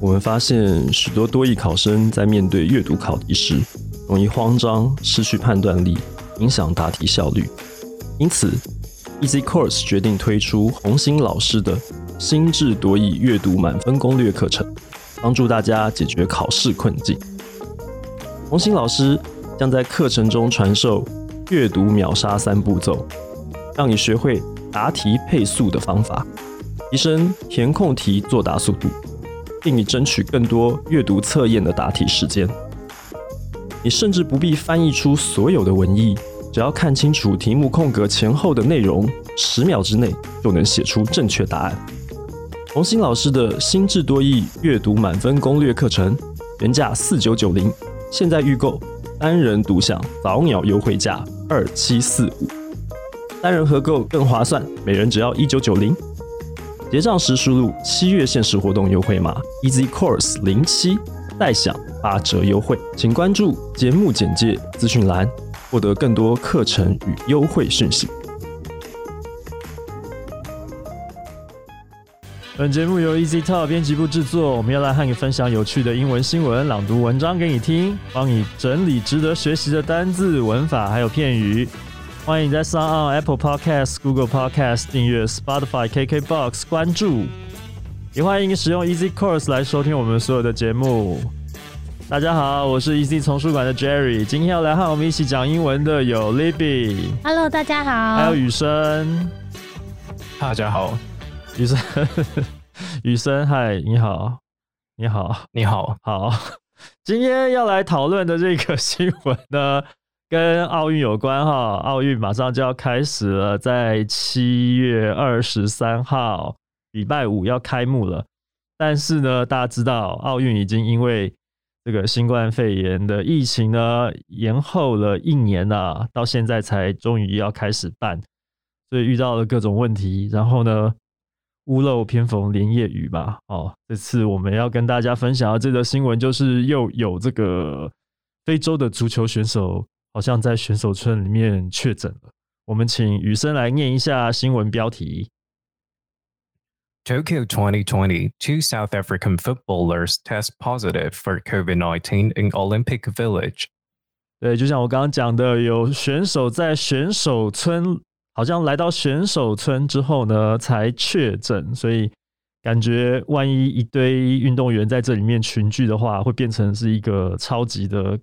我们发现许多多益考生在面对阅读考题时，容易慌张、失去判断力，影响答题效率。因此，Easy Course 决定推出红星老师的心智多益阅读满分攻略课程，帮助大家解决考试困境。红星老师将在课程中传授阅读秒杀三步骤，让你学会答题配速的方法，提升填空题作答速度，并你争取更多阅读测验的答题时间。你甚至不必翻译出所有的文意，只要看清楚题目空格前后的内容，十秒之内就能写出正确答案。红星老师的心智多益阅读满分攻略课程，原价四九九零。现在预购，单人独享早鸟优惠价二七四五，单人合购更划算，每人只要一九九零。结账时输入七月限时活动优惠码 Easy Course 零七，再享八折优惠。请关注节目简介资讯栏，获得更多课程与优惠讯息。本节目由 Easy Talk 编辑部制作，我们要来和你分享有趣的英文新闻，朗读文章给你听，帮你整理值得学习的单字、文法还有片语。欢迎在 s o n Apple Podcast、Google Podcast 订阅，Spotify、KKBox 关注，也欢迎使用 Easy Course 来收听我们所有的节目。大家好，我是 Easy 丛书馆的 Jerry，今天要来和我们一起讲英文的有 Libby，Hello，大家好，还有雨生，大家好。雨生，雨生，嗨，你好，你好，你好，好。今天要来讨论的这个新闻呢，跟奥运有关哈。奥运马上就要开始了，在七月二十三号，礼拜五要开幕了。但是呢，大家知道，奥运已经因为这个新冠肺炎的疫情呢，延后了一年了，到现在才终于要开始办，所以遇到了各种问题。然后呢？屋漏偏逢连夜雨吧。哦，这次我们要跟大家分享的这个新闻，就是又有这个非洲的足球选手，好像在选手村里面确诊了。我们请雨生来念一下新闻标题：Tokyo 2020, two South African footballers test positive for COVID-19 in Olympic Village。对，就像我刚刚讲的，有选手在选手村。好像来到选手村之后呢，才确诊，所以感觉万一一堆运动员在这里面群聚的话，会变成是一个超级的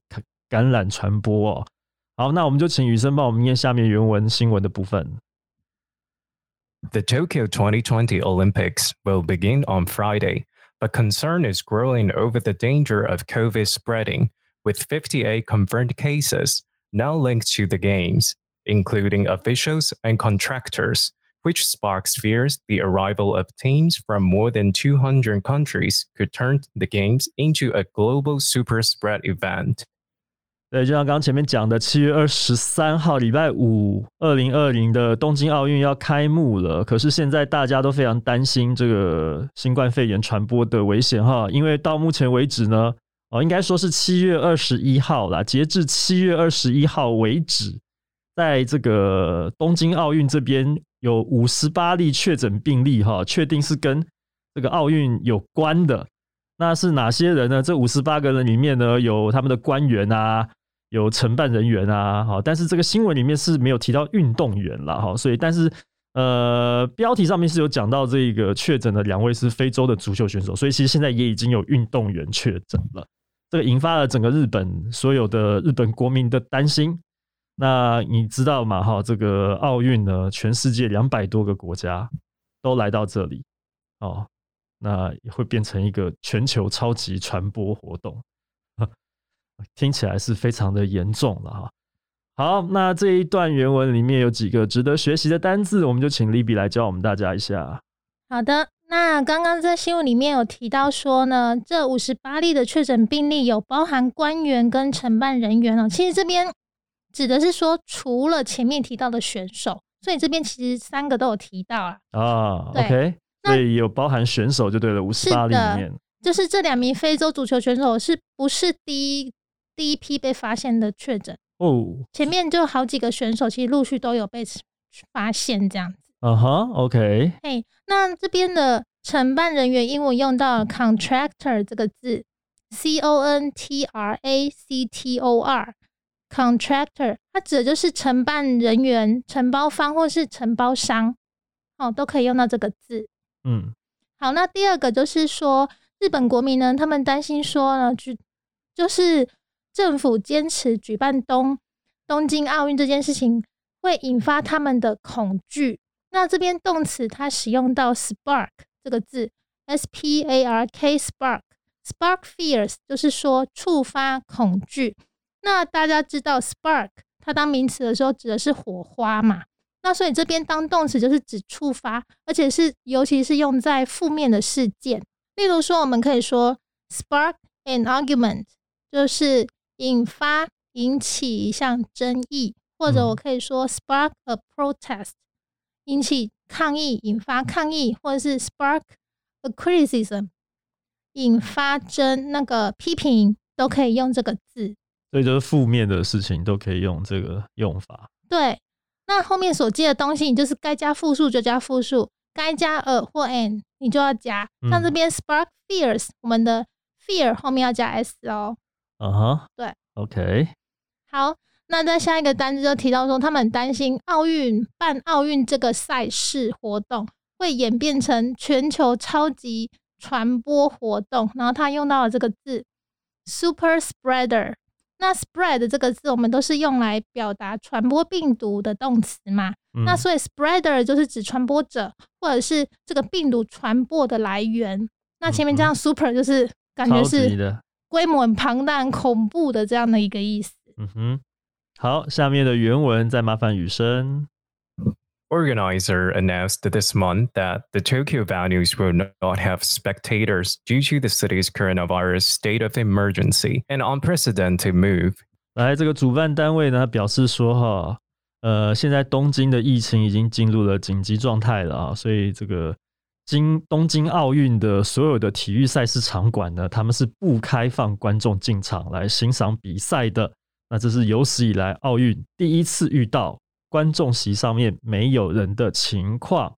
感染传播哦。好，那我们就请雨生帮我们念下面原文新闻的部分。The Tokyo 2020 Olympics will begin on Friday, but concern is growing over the danger of COVID spreading, with 58 confirmed cases now linked to the games. including officials and contractors, which sparks fears the arrival of teams from more than 200 countries could turn the games into a global super spread event. 对，就像刚前面讲的，七月二十三号礼拜五，二零二零的东京奥运要开幕了。可是现在大家都非常担心这个新冠肺炎传播的危险哈，因为到目前为止呢，哦，应该说是七月二十一号啦，截至七月二十一号为止，在这个东京奥运这边有五十八例确诊病例，哈，确定是跟这个奥运有关的。那是哪些人呢？这五十八个人里面呢，有他们的官员啊，有承办人员啊，好，但是这个新闻里面是没有提到运动员了，哈，所以但是呃，标题上面是有讲到这个确诊的两位是非洲的足球选手，所以其实现在也已经有运动员确诊了，这个引发了整个日本所有的日本国民的担心。那你知道吗？哈，这个奥运呢，全世界两百多个国家都来到这里哦，那会变成一个全球超级传播活动，听起来是非常的严重了哈。好，那这一段原文里面有几个值得学习的单字，我们就请 Libby 来教我们大家一下。好的，那刚刚在新闻里面有提到说呢，这五十八例的确诊病例有包含官员跟承办人员哦，其实这边。指的是说，除了前面提到的选手，所以这边其实三个都有提到啊。啊，OK，所以有包含选手就对了，五十八里面，就是这两名非洲足球选手是不是第一第一批被发现的确诊？哦，前面就好几个选手其实陆续都有被发现这样子。嗯哼，OK。嘿，那这边的承办人员英文用到 contractor 这个字，c o n t r a c t o r，contractor 它指的就是承办人员、承包方或是承包商，哦，都可以用到这个字。嗯，好，那第二个就是说，日本国民呢，他们担心说呢，就就是政府坚持举办东东京奥运这件事情，会引发他们的恐惧。那这边动词它使用到 spark 这个字，s p a r k spark，spark fears 就是说触发恐惧。那大家知道 spark 它当名词的时候指的是火花嘛？那所以这边当动词就是指触发，而且是尤其是用在负面的事件。例如说，我们可以说 spark an argument，就是引发、引起一项争议，或者我可以说 spark a protest，引起抗议、引发抗议，或者是 spark a criticism，引发争那个批评，都可以用这个字。所以就是负面的事情都可以用这个用法。对。那后面所接的东西，你就是该加复数就加复数，该加 a 或 an 你就要加。像这边 spark fears，我们的 fear 后面要加 s 哦。嗯哼，对，OK。好，那在下一个单子就提到说，他们担心奥运办奥运这个赛事活动会演变成全球超级传播活动，然后他用到了这个字 super spreader。那 spread 这个字，我们都是用来表达传播病毒的动词嘛？那所以 spreader 就是指传播者，或者是这个病毒传播的来源。那前面这样 super 就是感觉是规模很庞大、很恐怖的这样的一个意思。嗯哼，好，下面的原文再麻烦雨生。organizer announced this month that the Tokyo venues will not have spectators due to the city's coronavirus state of emergency, an unprecedented move. 来，这个主办单位呢表示说，哈，呃，现在东京的疫情已经进入了紧急状态了啊，所以这个京东京奥运的所有的体育赛事场馆呢，他们是不开放观众进场来欣赏比赛的。那这是有史以来奥运第一次遇到观众席上面没有人的情况，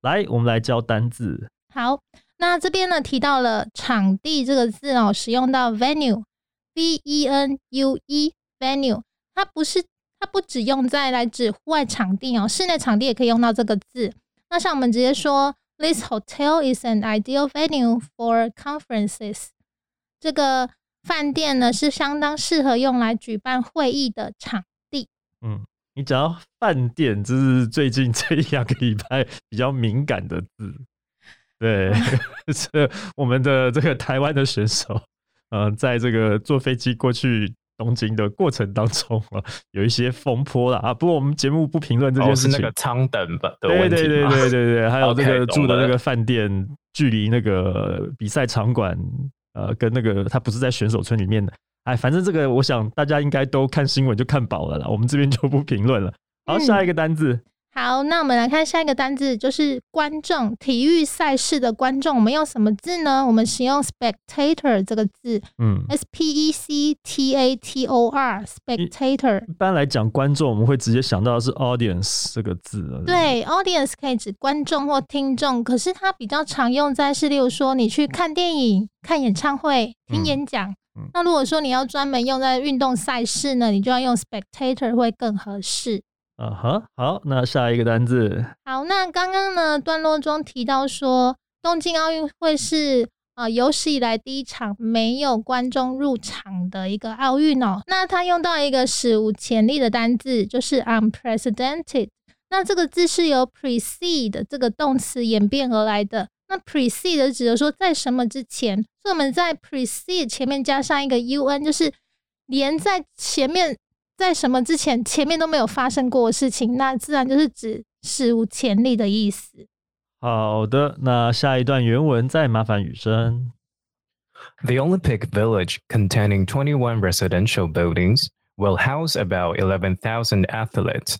来，我们来教单字。好，那这边呢提到了场地这个字哦，使用到 venue，v e n u e，venue，它不是，它不只用在来指户外场地哦，室内场地也可以用到这个字。那像我们直接说，this hotel is an ideal venue for conferences。这个饭店呢是相当适合用来举办会议的场地。嗯。你讲到饭店，这是最近这两个礼拜比较敏感的字。对，这我们的这个台湾的选手，呃，在这个坐飞机过去东京的过程当中啊，有一些风波了啊。不过我们节目不评论这件事情。是那个舱等吧？对对对对对对，还有这个住的那个饭店，距离那个比赛场馆，呃，跟那个他不是在选手村里面的。哎，反正这个，我想大家应该都看新闻就看饱了啦。我们这边就不评论了。好，下一个单字。好，那我们来看下一个单字，就是观众。体育赛事的观众，我们用什么字呢？我们使用 spectator 这个字。嗯，s p e c t a t o r，spectator。一般来讲，观众我们会直接想到的是 audience 这个字。对，audience 可以指观众或听众，可是它比较常用在是，例如说你去看电影、看演唱会、听演讲。那如果说你要专门用在运动赛事呢，你就要用 spectator 会更合适。啊哈，好，那下一个单字。好，那刚刚呢段落中提到说，东京奥运会是啊有史以来第一场没有观众入场的一个奥运哦。那它用到一个史无前例的单字，就是 unprecedented。那这个字是由 precede 这个动词演变而来的。那 precede 指的说在什么之前，所以我们在 precede 前面加上一个 un，就是连在前面在什么之前，前面都没有发生过的事情，那自然就是指史无前例的意思。好的，那下一段原文再麻烦雨生。The Olympic Village, containing 21 residential buildings, will house about 11,000 athletes.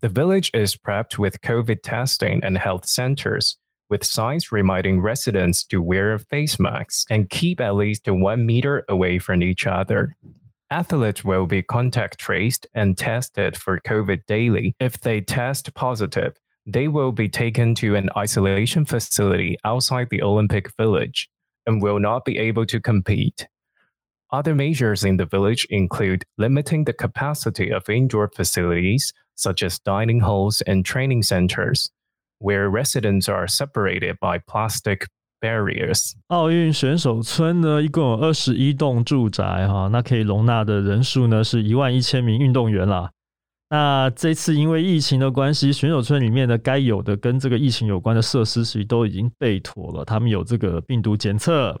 The village is prepped with COVID testing and health centers. with signs reminding residents to wear face masks and keep at least one meter away from each other. Athletes will be contact traced and tested for COVID daily. If they test positive, they will be taken to an isolation facility outside the Olympic Village and will not be able to compete. Other measures in the village include limiting the capacity of indoor facilities, such as dining halls and training centers, where residents are separated by plastic barriers. 奥运选手村呢，一共有二十一栋住宅哈，那可以容纳的人数呢是一万一千名运动员啦。那这次因为疫情的关系，选手村里面的该有的跟这个疫情有关的设施，其实都已经备妥了。他们有这个病毒检测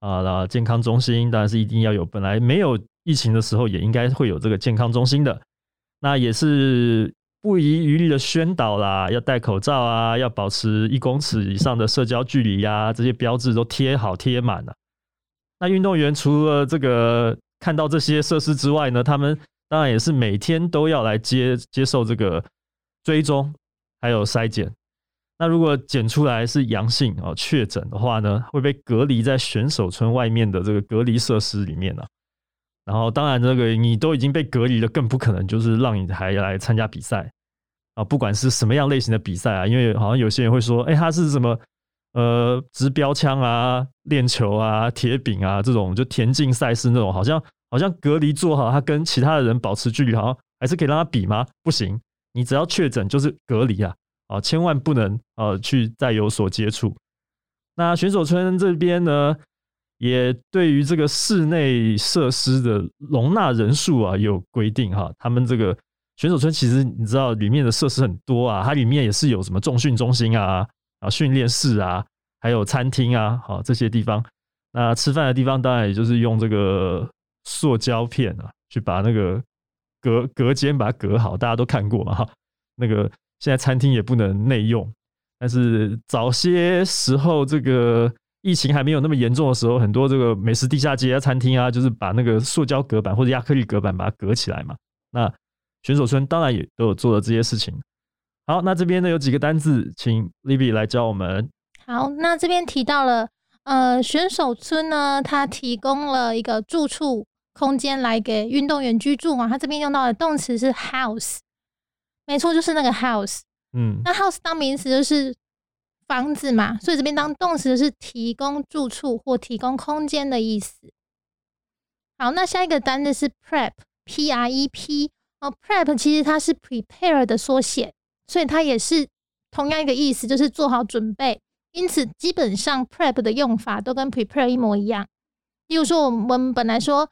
啊，那健康中心当然是一定要有。本来没有疫情的时候，也应该会有这个健康中心的。那也是不遗余力的宣导啦，要戴口罩啊，要保持一公尺以上的社交距离呀，这些标志都贴好贴满了。那运动员除了这个看到这些设施之外呢，他们。当然也是每天都要来接接受这个追踪，还有筛检。那如果检出来是阳性哦，确诊的话呢，会被隔离在选手村外面的这个隔离设施里面了。然后，当然这个你都已经被隔离了，更不可能就是让你还来参加比赛啊，不管是什么样类型的比赛啊，因为好像有些人会说，哎，他是什么呃，直标枪啊、练球啊、铁饼啊这种，就田径赛事那种，好像。好像隔离做好，他跟其他的人保持距离，好像还是可以让他比吗？不行，你只要确诊就是隔离啊！啊，千万不能呃去再有所接触。那选手村这边呢，也对于这个室内设施的容纳人数啊有规定哈。他们这个选手村其实你知道里面的设施很多啊，它里面也是有什么重训中心啊、啊训练室啊，还有餐厅啊，好这些地方。那吃饭的地方当然也就是用这个。塑胶片啊，去把那个隔隔间把它隔好，大家都看过嘛哈。那个现在餐厅也不能内用，但是早些时候这个疫情还没有那么严重的时候，很多这个美食地下街啊、餐厅啊，就是把那个塑胶隔板或者亚克力隔板把它隔起来嘛。那选手村当然也都有做了这些事情。好，那这边呢有几个单字，请 Libby 来教我们。好，那这边提到了呃选手村呢，它提供了一个住处。空间来给运动员居住嘛？它这边用到的动词是 house，没错，就是那个 house。嗯，那 house 当名词就是房子嘛，所以这边当动词是提供住处或提供空间的意思。好，那下一个单字是 prep，p r e p 哦，prep 其实它是 prepare 的缩写，所以它也是同样一个意思，就是做好准备。因此，基本上 prep 的用法都跟 prepare 一模一样。例如说，我们本来说。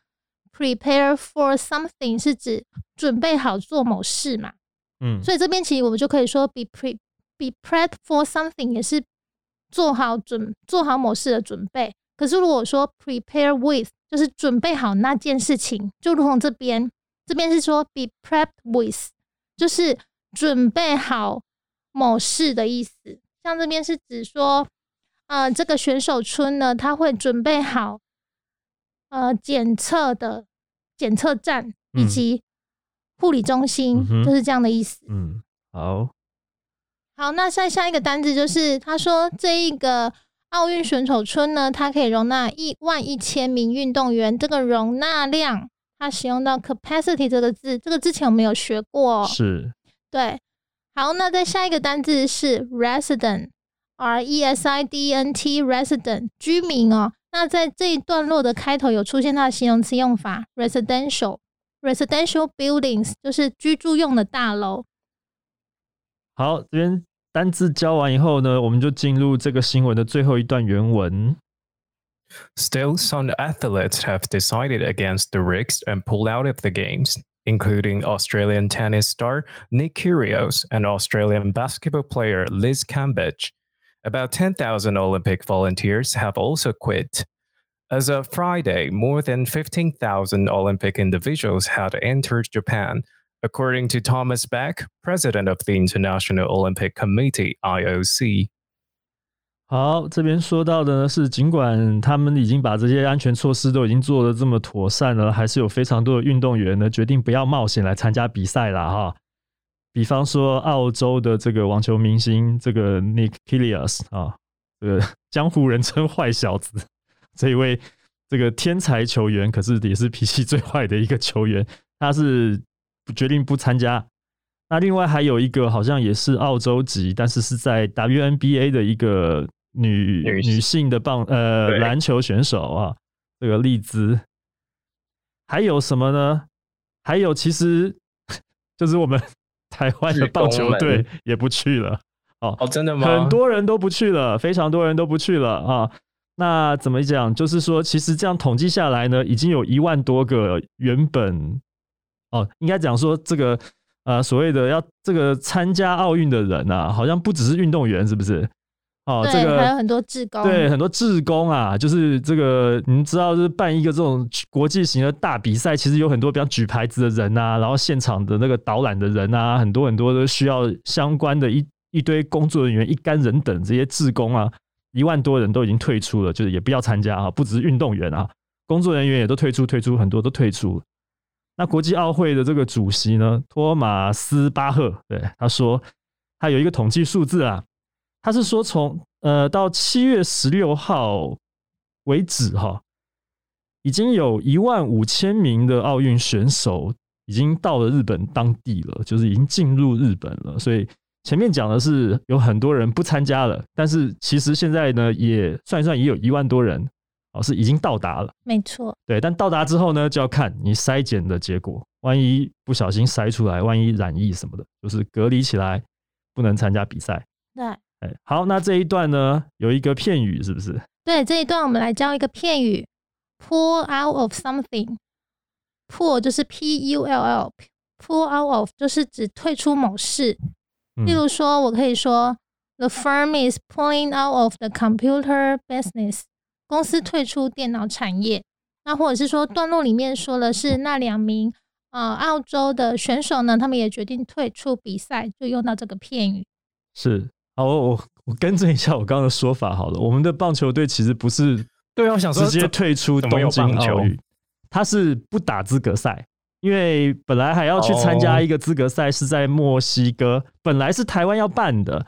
Prepare for something 是指准备好做某事嘛？嗯，所以这边其实我们就可以说 be pre be prepared for something 也是做好准做好某事的准备。可是如果说 prepare with 就是准备好那件事情，就如同这边这边是说 be prepped with 就是准备好某事的意思。像这边是指说，呃，这个选手村呢，他会准备好。呃，检测的检测站以及护理中心，就是这样的意思。嗯，好，好，那再下一个单子就是，他说这一个奥运选手村呢，它可以容纳一万一千名运动员。这个容纳量，它使用到 capacity 这个字，这个之前我们有学过。是，对。好，那再下一个单字是 resident，r e s i d e n t，resident 居民哦。那在这一段落的开头有出现它的形容词用法，residential，residential buildings 就是居住用的大楼。好，这边单字教完以后呢，我们就进入这个新闻的最后一段原文。Still, some athletes have decided against the risks and pulled out of the games, including Australian tennis star Nick Kyrgios and Australian basketball player Liz Cambage. About 10,000 Olympic volunteers have also quit. As of Friday, more than 15,000 Olympic individuals had entered Japan, according to Thomas Beck, president of the International Olympic Committee (IOC). 好，这边说到的呢是，尽管他们已经把这些安全措施都已经做得这么妥善了，还是有非常多的运动员呢决定不要冒险来参加比赛了哈。比方说，澳洲的这个网球明星，这个 Nick Kyrgios 啊，这个江湖人称“坏小子” 这一位这个天才球员，可是也是脾气最坏的一个球员。他是决定不参加那另外还有一个好像也是澳洲籍，但是是在 WNBA 的一个女女女性的棒呃篮球选手啊，这个丽兹。还有什么呢？还有其实 就是我们 台湾的棒球队也不去了。哦，真的吗？很多人都不去了，非常多人都不去了啊。那怎么讲？就是说，其实这样统计下来呢，已经有一万多个原本哦，应该讲说这个呃所谓的要这个参加奥运的人啊，好像不只是运动员，是不是？哦，这对，个还有很多志工，对，很多志工啊，就是这个，你知道，就是办一个这种国际型的大比赛，其实有很多比方举牌子的人啊，然后现场的那个导览的人啊，很多很多都需要相关的一一堆工作人员、一干人等这些志工啊，一万多人都已经退出了，就是也不要参加啊，不只是运动员啊，工作人员也都退出，退出很多都退出了。那国际奥会的这个主席呢，托马斯巴赫，对他说，他有一个统计数字啊，他是说从呃到七月十六号为止哈，已经有一万五千名的奥运选手已经到了日本当地了，就是已经进入日本了。所以前面讲的是有很多人不参加了，但是其实现在呢也算一算，也有一万多人哦是已经到达了。没错，对，但到达之后呢，就要看你筛检的结果。万一不小心筛出来，万一染疫什么的，就是隔离起来，不能参加比赛。对哎，好，那这一段呢，有一个片语，是不是？对，这一段我们来教一个片语，pull out of something。pull 就是 p u l l，pull out of 就是指退出某事。嗯例如说，我可以说，the firm is pulling out of the computer business。公司退出电脑产业。那或者是说，段落里面说的是那两名呃澳洲的选手呢，他们也决定退出比赛，就用到这个片语。是。好，我我我更正一下我刚刚的说法好了。我们的棒球队其实不是对啊，我想说直接退出东京奥运，他是不打资格赛，因为本来还要去参加哦一个资格赛是在墨西哥，本来是台湾要办的，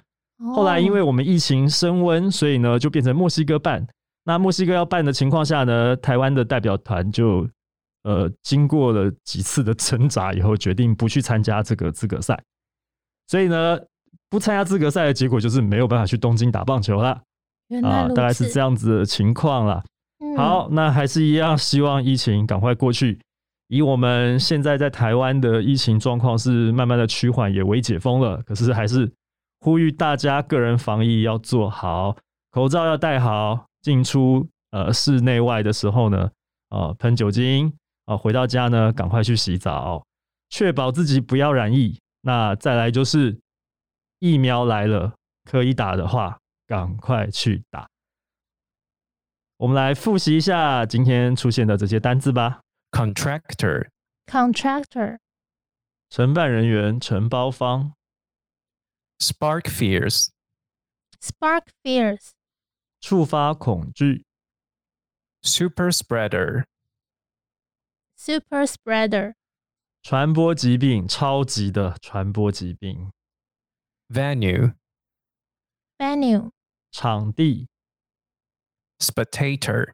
后来因为哦我们疫情升温，所以呢就变成墨西哥办。那墨西哥要办的情况下呢，台湾的代表团就呃经过了几次的挣扎以后，决定不去参加这个资格赛。所以呢，不参加资格赛的结果就是没有办法去东京打棒球啦。啊，大概是这样子的情况啦。嗯。好，那还是一样，希望疫情赶快过去。以我们现在在台湾的疫情状况是慢慢的趋缓，也微解封了，可是还是呼吁大家个人防疫要做好，口罩要戴好，进出呃室内外的时候呢，啊、喷酒精啊、回到家呢赶快去洗澡，确保自己不要染疫。那再来就是疫苗来了，可以打的话，赶快去打。我们来复习一下今天出现的这些单字吧。contractor, contractor、承办人员、承包方、spark fears, spark fears、触发恐惧、 super spreader, super spreader、传播疾病、超级的传播疾病、 venue, venue、场地、 spectator,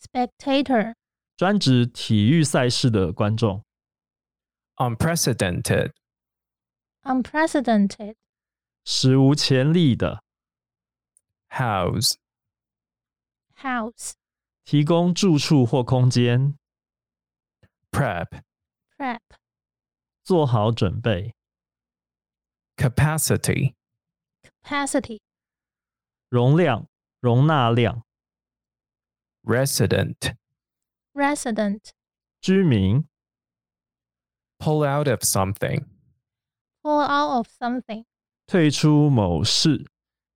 spectator、专指体育赛事的观众、 unprecedented, unprecedented、史无前例的、 house, house、提供住处或空间、 prep, prep、做好准备、 capacity, capacity、容量、容纳量、 resident, resident、居民。 pull out of something. pull out of something。退出某事。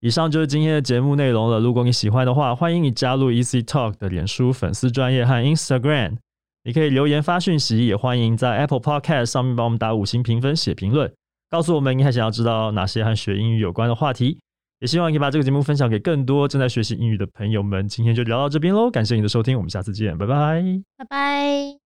以上就是今天的节目内容了。如果你喜欢的话，欢迎你加入 Easy Talk 的脸书粉丝专业和 Instagram。你可以留言发讯息，也欢迎在 Apple Podcast 上面帮我们打五星评分、写评论，告诉我们你还想要知道哪些和学英语有关的话题。也希望你可以把这个节目分享给更多正在学习英语的朋友们。今天就聊到这边喽，感谢你的收听，我们下次见，拜拜。拜拜。